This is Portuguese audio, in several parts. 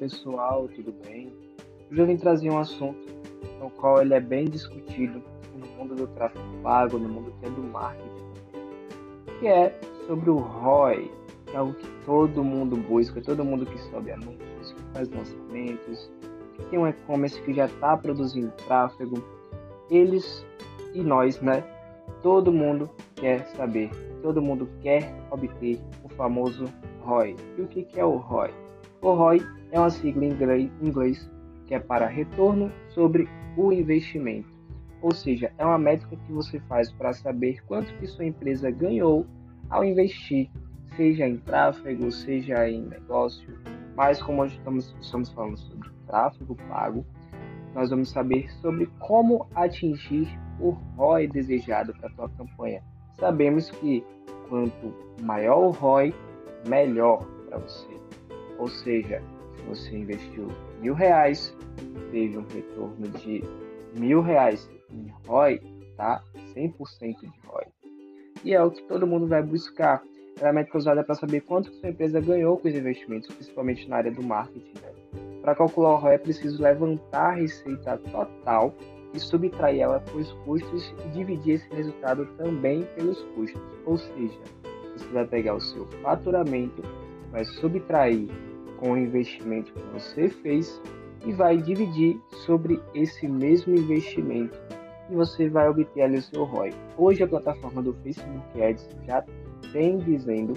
pessoal, tudo bem? Hoje eu vim trazer um assunto no qual ele é bem discutido no mundo do tráfego pago, no mundo do marketing, que é sobre o ROI, que é algo que todo mundo busca, todo mundo que sobe anúncios, que faz lançamentos, que tem um e-commerce que já está produzindo tráfego, eles e nós, né? Todo mundo quer saber, todo mundo quer obter o famoso ROI. E o que é o ROI? O ROI é uma sigla em inglês que é para retorno sobre o investimento. Ou seja, é uma métrica que você faz para saber quanto que sua empresa ganhou ao investir, seja em tráfego, seja em negócio. Mas como hoje estamos, estamos falando sobre tráfego pago, nós vamos saber sobre como atingir o ROI desejado para a tua campanha. Sabemos que quanto maior o ROI, melhor para você. Ou seja, se você investiu mil reais, teve um retorno de mil reais em ROI, tá? 100% de ROI. E é o que todo mundo vai buscar. É a métrica usada para saber quanto sua empresa ganhou com os investimentos, principalmente na área do marketing. Né? Para calcular o ROI é preciso levantar a receita total e subtrair ela para os custos e dividir esse resultado também pelos custos. Ou seja, você vai pegar o seu faturamento, vai subtrair com o investimento que você fez e vai dividir sobre esse mesmo investimento e você vai obter ali o seu ROI. Hoje a plataforma do Facebook Ads já tem dizendo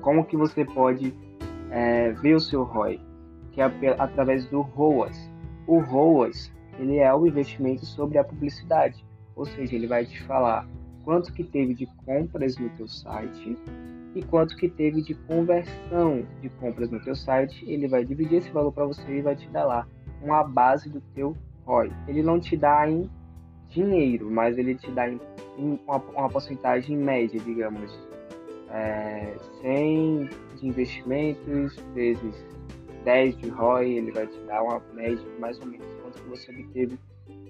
como que você pode é, ver o seu ROI, que é através do ROAS. O ROAS ele é o investimento sobre a publicidade, ou seja, ele vai te falar quanto que teve de compras no teu site e quanto que teve de conversão de compras no teu site, ele vai dividir esse valor para você e vai te dar lá uma base do teu ROI. Ele não te dá em dinheiro, mas ele te dá em, em uma, uma porcentagem média, digamos, é, 100 de investimentos vezes 10 de ROI, ele vai te dar uma média mais ou menos quanto que você obteve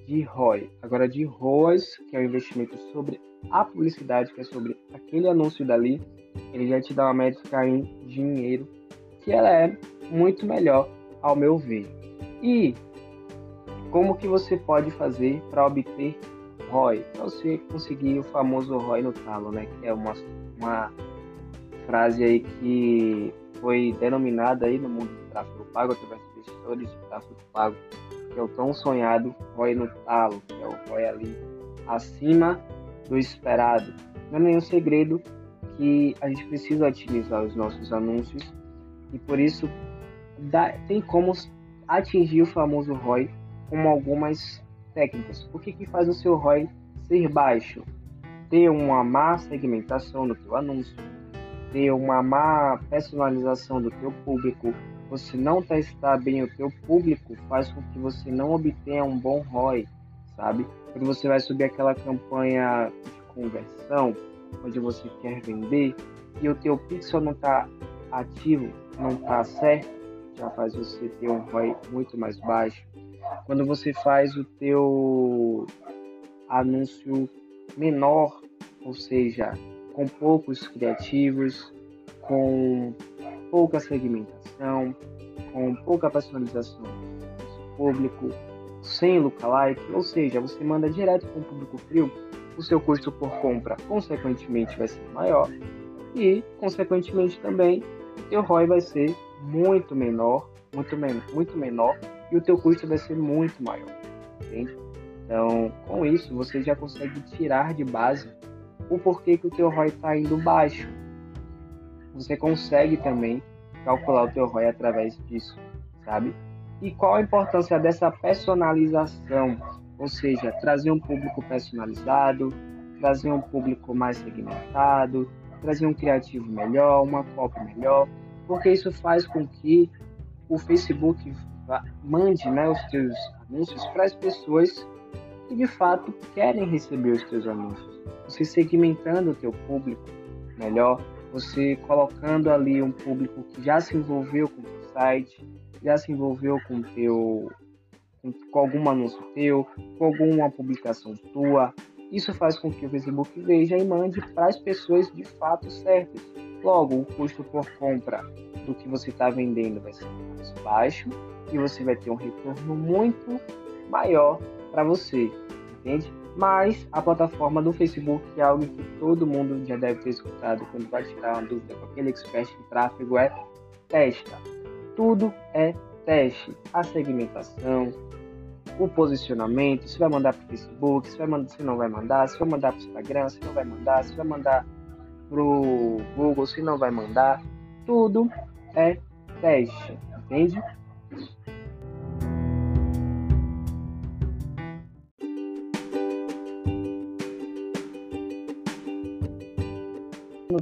de ROI. Agora de ROAS, que é o investimento sobre a publicidade, que é sobre aquele anúncio dali, ele já te dá uma métrica em dinheiro, que ela é muito melhor ao meu ver. E como que você pode fazer para obter ROI? Para você conseguir o famoso ROI no talo, né? Que é uma, uma frase aí que foi denominada aí no mundo do tráfego pago, através de investidores de tráfego pago, que é o tão sonhado ROI no talo, que é o ROI ali acima do esperado. Não é nenhum segredo que a gente precisa otimizar os nossos anúncios e por isso dá, tem como atingir o famoso ROI com algumas técnicas. O que, que faz o seu ROI ser baixo? Ter uma má segmentação do teu anúncio, ter uma má personalização do teu público, você não testar bem o teu público faz com que você não obtenha um bom ROI, sabe? Quando você vai subir aquela campanha de conversão, onde você quer vender e o teu pixel não está ativo, não está certo, já faz você ter um ROI muito mais baixo. Quando você faz o teu anúncio menor, ou seja, com poucos criativos, com pouca segmentação, com pouca personalização do público, sem lookalike, ou seja, você manda direto para o público frio, o seu custo por compra, consequentemente, vai ser maior e, consequentemente, também o teu ROI vai ser muito menor, muito, men muito menor e o teu custo vai ser muito maior, entende? Então, com isso, você já consegue tirar de base o porquê que o teu ROI está indo baixo. Você consegue também calcular o teu ROI através disso, sabe? E qual a importância dessa personalização ou seja, trazer um público personalizado, trazer um público mais segmentado, trazer um criativo melhor, uma copy melhor, porque isso faz com que o Facebook mande né, os seus anúncios para as pessoas que de fato querem receber os seus anúncios. Você segmentando o teu público melhor, você colocando ali um público que já se envolveu com o site, já se envolveu com teu com algum anúncio teu, com alguma publicação tua. Isso faz com que o Facebook veja e mande para as pessoas de fato certas. Logo, o custo por compra do que você está vendendo vai ser mais baixo e você vai ter um retorno muito maior para você, entende? Mas a plataforma do Facebook é algo que todo mundo já deve ter escutado quando vai tirar uma dúvida com aquele expert de tráfego é testa. Tudo é teste. A segmentação, o posicionamento, se vai mandar para o Facebook, se, vai mandar, se não vai mandar, se vai mandar para o Instagram, se não vai mandar, se vai mandar para o Google, se não vai mandar. Tudo é teste, entende?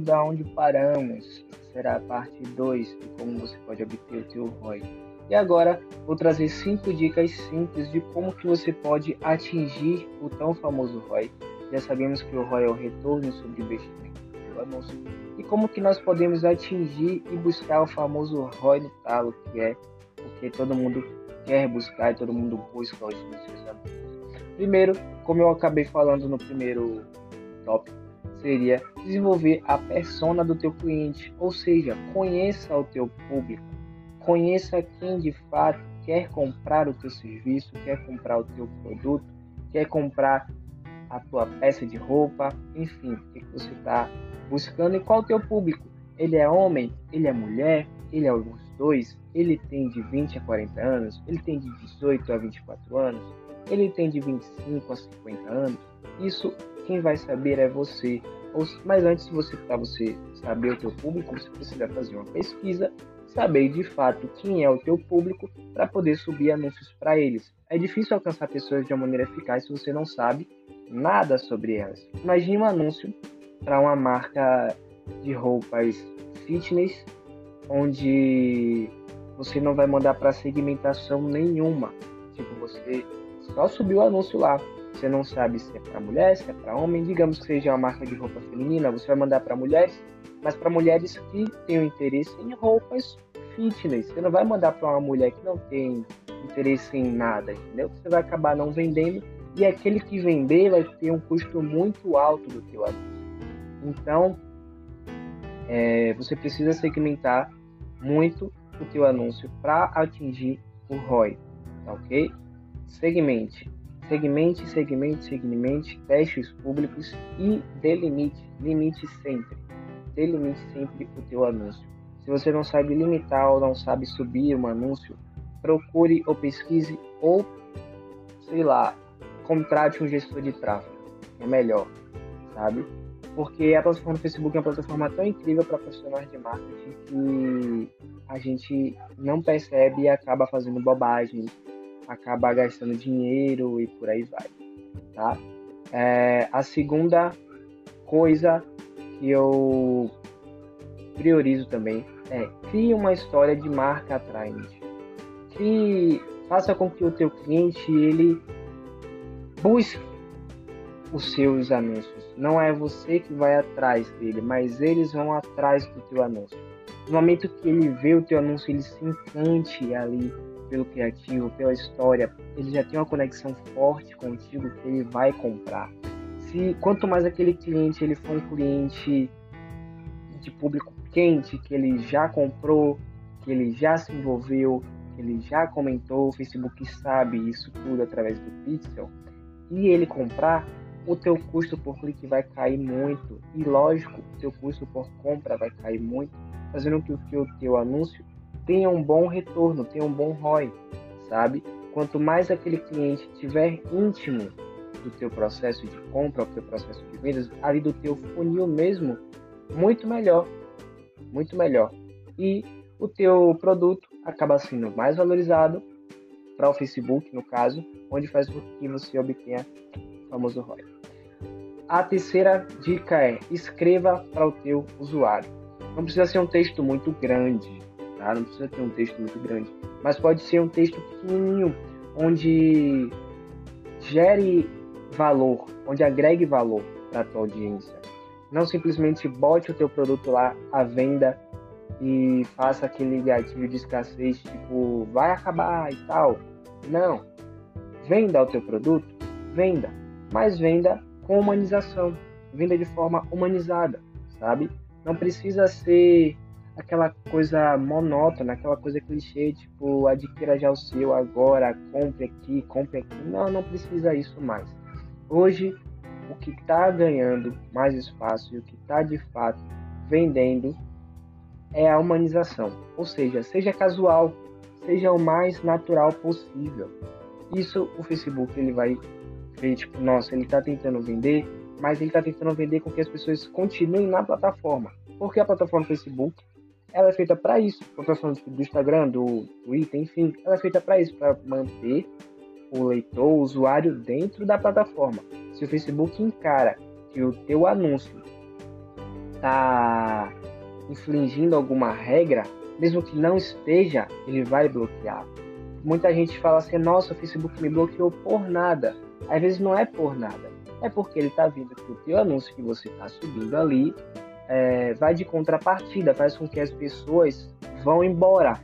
Da onde paramos. Será a parte 2 de como você pode obter o seu ROI. E agora vou trazer cinco dicas simples de como que você pode atingir o tão famoso ROI. Já sabemos que o ROI é o retorno sobre investimento do. E como que nós podemos atingir e buscar o famoso ROI no talo, que é o que todo mundo quer buscar e todo mundo busca hoje nos seus anúncios. Primeiro, como eu acabei falando no primeiro tópico, seria desenvolver a persona do teu cliente, ou seja, conheça o teu público, conheça quem de fato quer comprar o teu serviço, quer comprar o teu produto, quer comprar a tua peça de roupa, enfim, o que você está buscando e qual o teu público. Ele é homem, ele é mulher, ele é os dois, ele tem de 20 a 40 anos, ele tem de 18 a 24 anos, ele tem de 25 a 50 anos. Isso quem vai saber é você. Mas antes de você, para você saber o teu público, você precisa fazer uma pesquisa, saber de fato quem é o teu público para poder subir anúncios para eles. É difícil alcançar pessoas de uma maneira eficaz se você não sabe nada sobre elas. Imagine um anúncio para uma marca de roupas fitness, onde você não vai mandar para segmentação nenhuma. Tipo, você só subiu o anúncio lá. Você não sabe se é para mulher, se é para homem. Digamos que seja uma marca de roupa feminina, você vai mandar para mulheres, mas para mulheres que tenham interesse em roupas fitness. Você não vai mandar para uma mulher que não tem interesse em nada, entendeu? Você vai acabar não vendendo e aquele que vender vai ter um custo muito alto do teu anúncio. Então, é, você precisa segmentar muito o teu anúncio para atingir o ROI, tá ok? Segmente. Segmente, segmente, segmente, teste os públicos e delimite, limite sempre. Delimite sempre o teu anúncio. Se você não sabe limitar ou não sabe subir um anúncio, procure ou pesquise ou, sei lá, contrate um gestor de tráfego. É melhor, sabe? Porque a plataforma Facebook é uma plataforma tão incrível para profissionais de marketing que a gente não percebe e acaba fazendo bobagem, acaba gastando dinheiro e por aí vai, tá? É, a segunda coisa que eu priorizo também é crie uma história de marca atraente. Que faça com que o teu cliente ele busque os seus anúncios. Não é você que vai atrás dele, mas eles vão atrás do teu anúncio. No momento que ele vê o teu anúncio, ele se encante ali pelo criativo, pela história, ele já tem uma conexão forte contigo que ele vai comprar. Se quanto mais aquele cliente ele for um cliente de público quente, que ele já comprou, que ele já se envolveu, que ele já comentou, o Facebook sabe isso tudo através do pixel, e ele comprar, o teu custo por clique vai cair muito. E lógico, o teu custo por compra vai cair muito, fazendo com que o teu anúncio tenha um bom retorno, tenha um bom ROI, sabe? Quanto mais aquele cliente tiver íntimo do teu processo de compra, do teu processo de vendas, ali do teu funil mesmo, muito melhor, muito melhor. E o teu produto acaba sendo mais valorizado para o Facebook, no caso, onde faz com que você obtenha o famoso ROI. A terceira dica é escreva para o teu usuário. Não precisa ser um texto muito grande, tá? Não precisa ter um texto muito grande, mas pode ser um texto pequenininho, onde gere valor, onde agregue valor para a tua audiência. Não simplesmente bote o teu produto lá à venda e faça aquele gatilho de escassez, tipo, vai acabar e tal. Não. Venda o teu produto, venda, mas venda com humanização, venda de forma humanizada, sabe? Não precisa ser aquela coisa monótona, aquela coisa clichê, tipo, adquira já o seu agora, compre aqui, compre aqui. Não, não precisa isso mais. Hoje, o que está ganhando mais espaço e o que está de fato vendendo é a humanização. Ou seja, seja casual, seja o mais natural possível. Isso o Facebook ele vai ver, tipo, nossa, ele está tentando vender, mas ele está tentando vender com que as pessoas continuem na plataforma. Porque a plataforma Facebook ela é feita para isso. A do Instagram, do Twitter, enfim, ela é feita para isso, para manter o leitor, o usuário dentro da plataforma. Se o Facebook encara que o teu anúncio está infringindo alguma regra, mesmo que não esteja, ele vai bloquear. Muita gente fala assim: nossa, o Facebook me bloqueou por nada. Às vezes não é por nada, é porque ele está vendo que o teu anúncio que você está subindo ali é, vai de contrapartida, faz com que as pessoas vão embora,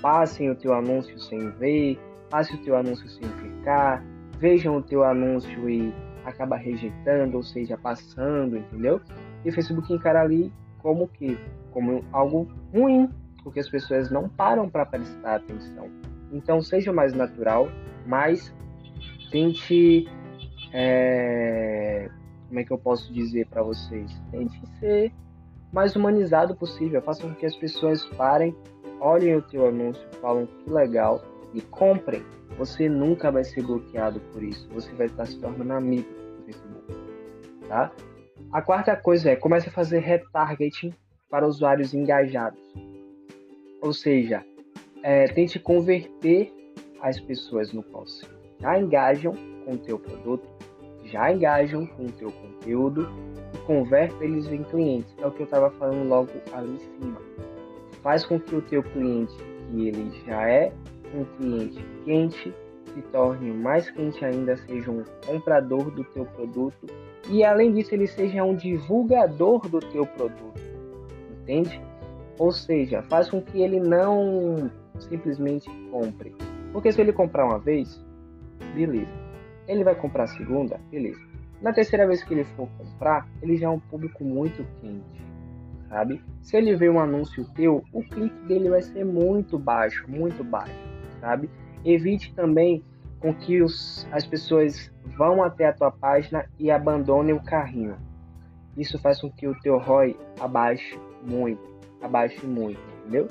passem o teu anúncio sem ver, passem o teu anúncio sem clicar, vejam o teu anúncio e acaba rejeitando, ou seja, passando, entendeu? E o Facebook encara ali como que como algo ruim, porque as pessoas não param para prestar atenção. Então seja mais natural, mas tente é, como é que eu posso dizer para vocês? Tente ser mais humanizado possível. Faça com que as pessoas parem, olhem o teu anúncio, falam que legal e comprem. Você nunca vai ser bloqueado por isso. Você vai estar se tornando amigo do Facebook, tá? A quarta coisa é comece a fazer retargeting para usuários engajados. Ou seja, é, tente converter as pessoas no qual já engajam com o teu produto, já engajam com o teu conteúdo e converte eles em clientes. É o que eu estava falando logo ali em cima. Faz com que o teu cliente, que ele já é um cliente quente, se torne mais quente ainda, seja um comprador do teu produto e além disso ele seja um divulgador do teu produto entende? Ou seja, faz com que ele não simplesmente compre. Porque se ele comprar uma vez, beleza. Ele vai comprar a segunda, beleza. Na terceira vez que ele for comprar, ele já é um público muito quente, sabe? Se ele vê um anúncio teu, o clique dele vai ser muito baixo, muito baixo, sabe? Evite também com que os, as pessoas vão até a tua página e abandonem o carrinho. Isso faz com que o teu ROI abaixe muito, abaixe muito, entendeu?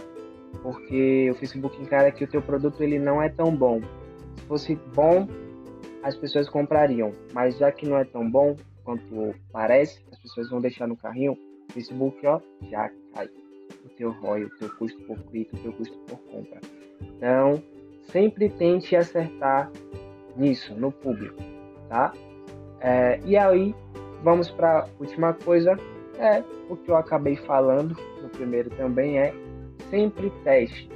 Porque o Facebook encara que o teu produto ele não é tão bom. Se fosse bom, as pessoas comprariam, mas já que não é tão bom quanto parece, as pessoas vão deixar no carrinho, Facebook ó, já cai. O teu ROI, o teu custo por clique, o teu custo por compra. Então, sempre tente acertar nisso, no público, tá? É, e aí, vamos para a última coisa, é, o que eu acabei falando no primeiro também é sempre teste.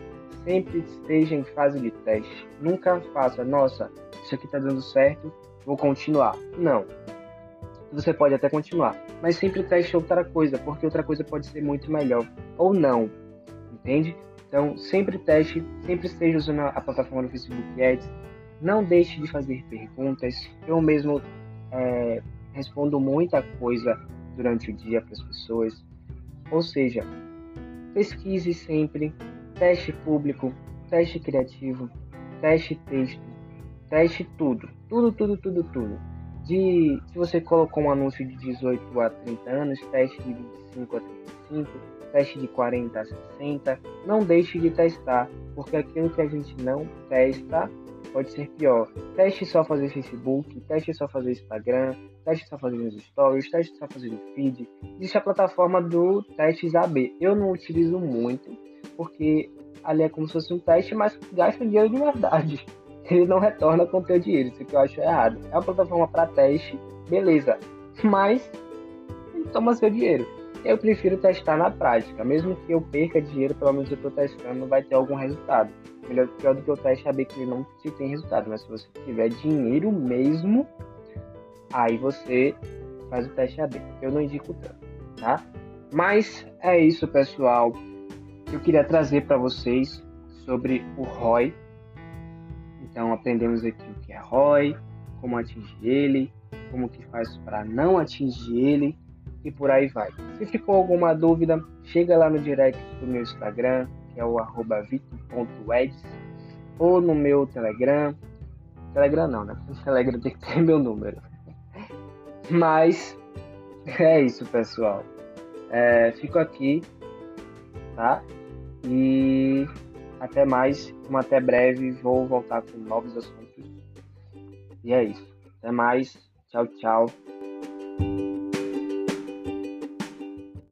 Sempre esteja em fase de teste. Nunca faça, nossa, isso aqui está dando certo, vou continuar. Não. Você pode até continuar, mas sempre teste outra coisa, porque outra coisa pode ser muito melhor. Ou não. Entende? Então, sempre teste, sempre esteja usando a plataforma do Facebook Ads. Não deixe de fazer perguntas. Eu mesmo é, respondo muita coisa durante o dia para as pessoas. Ou seja, pesquise sempre, teste público, teste criativo, teste texto, teste tudo, tudo, tudo, tudo, tudo. De, se você colocou um anúncio de 18 a 30 anos, teste de 25 a 35, teste de 40 a 60, não deixe de testar, porque aquilo que a gente não testa pode ser pior. Teste só fazer Facebook, teste só fazer Instagram, teste só fazer nos stories, teste só fazer no feed. Existe a plataforma do Testes AB. Eu não utilizo muito, porque ali é como se fosse um teste, mas gasta dinheiro de verdade. Ele não retorna com o teu dinheiro, isso que eu acho errado. É uma plataforma para teste, beleza, mas toma seu dinheiro. Eu prefiro testar na prática, mesmo que eu perca dinheiro, pelo menos eu estou testando, vai ter algum resultado. Melhor pior do que o teste AB que ele não se tem resultado, mas se você tiver dinheiro mesmo, aí você faz o teste AB. Eu não indico tanto, tá? Mas é isso, pessoal. Eu queria trazer para vocês sobre o ROI. Então aprendemos aqui o que é ROI, como atingir ele, como que faz para não atingir ele e por aí vai. Se ficou alguma dúvida, chega lá no direct do meu Instagram, que é o arroba ou no meu Telegram. Telegram não, né? No Telegram tem que ter meu número. Mas é isso, pessoal. É, fico aqui, tá? E até mais, um até breve. Vou voltar com novos assuntos. E é isso. Até mais. Tchau, tchau.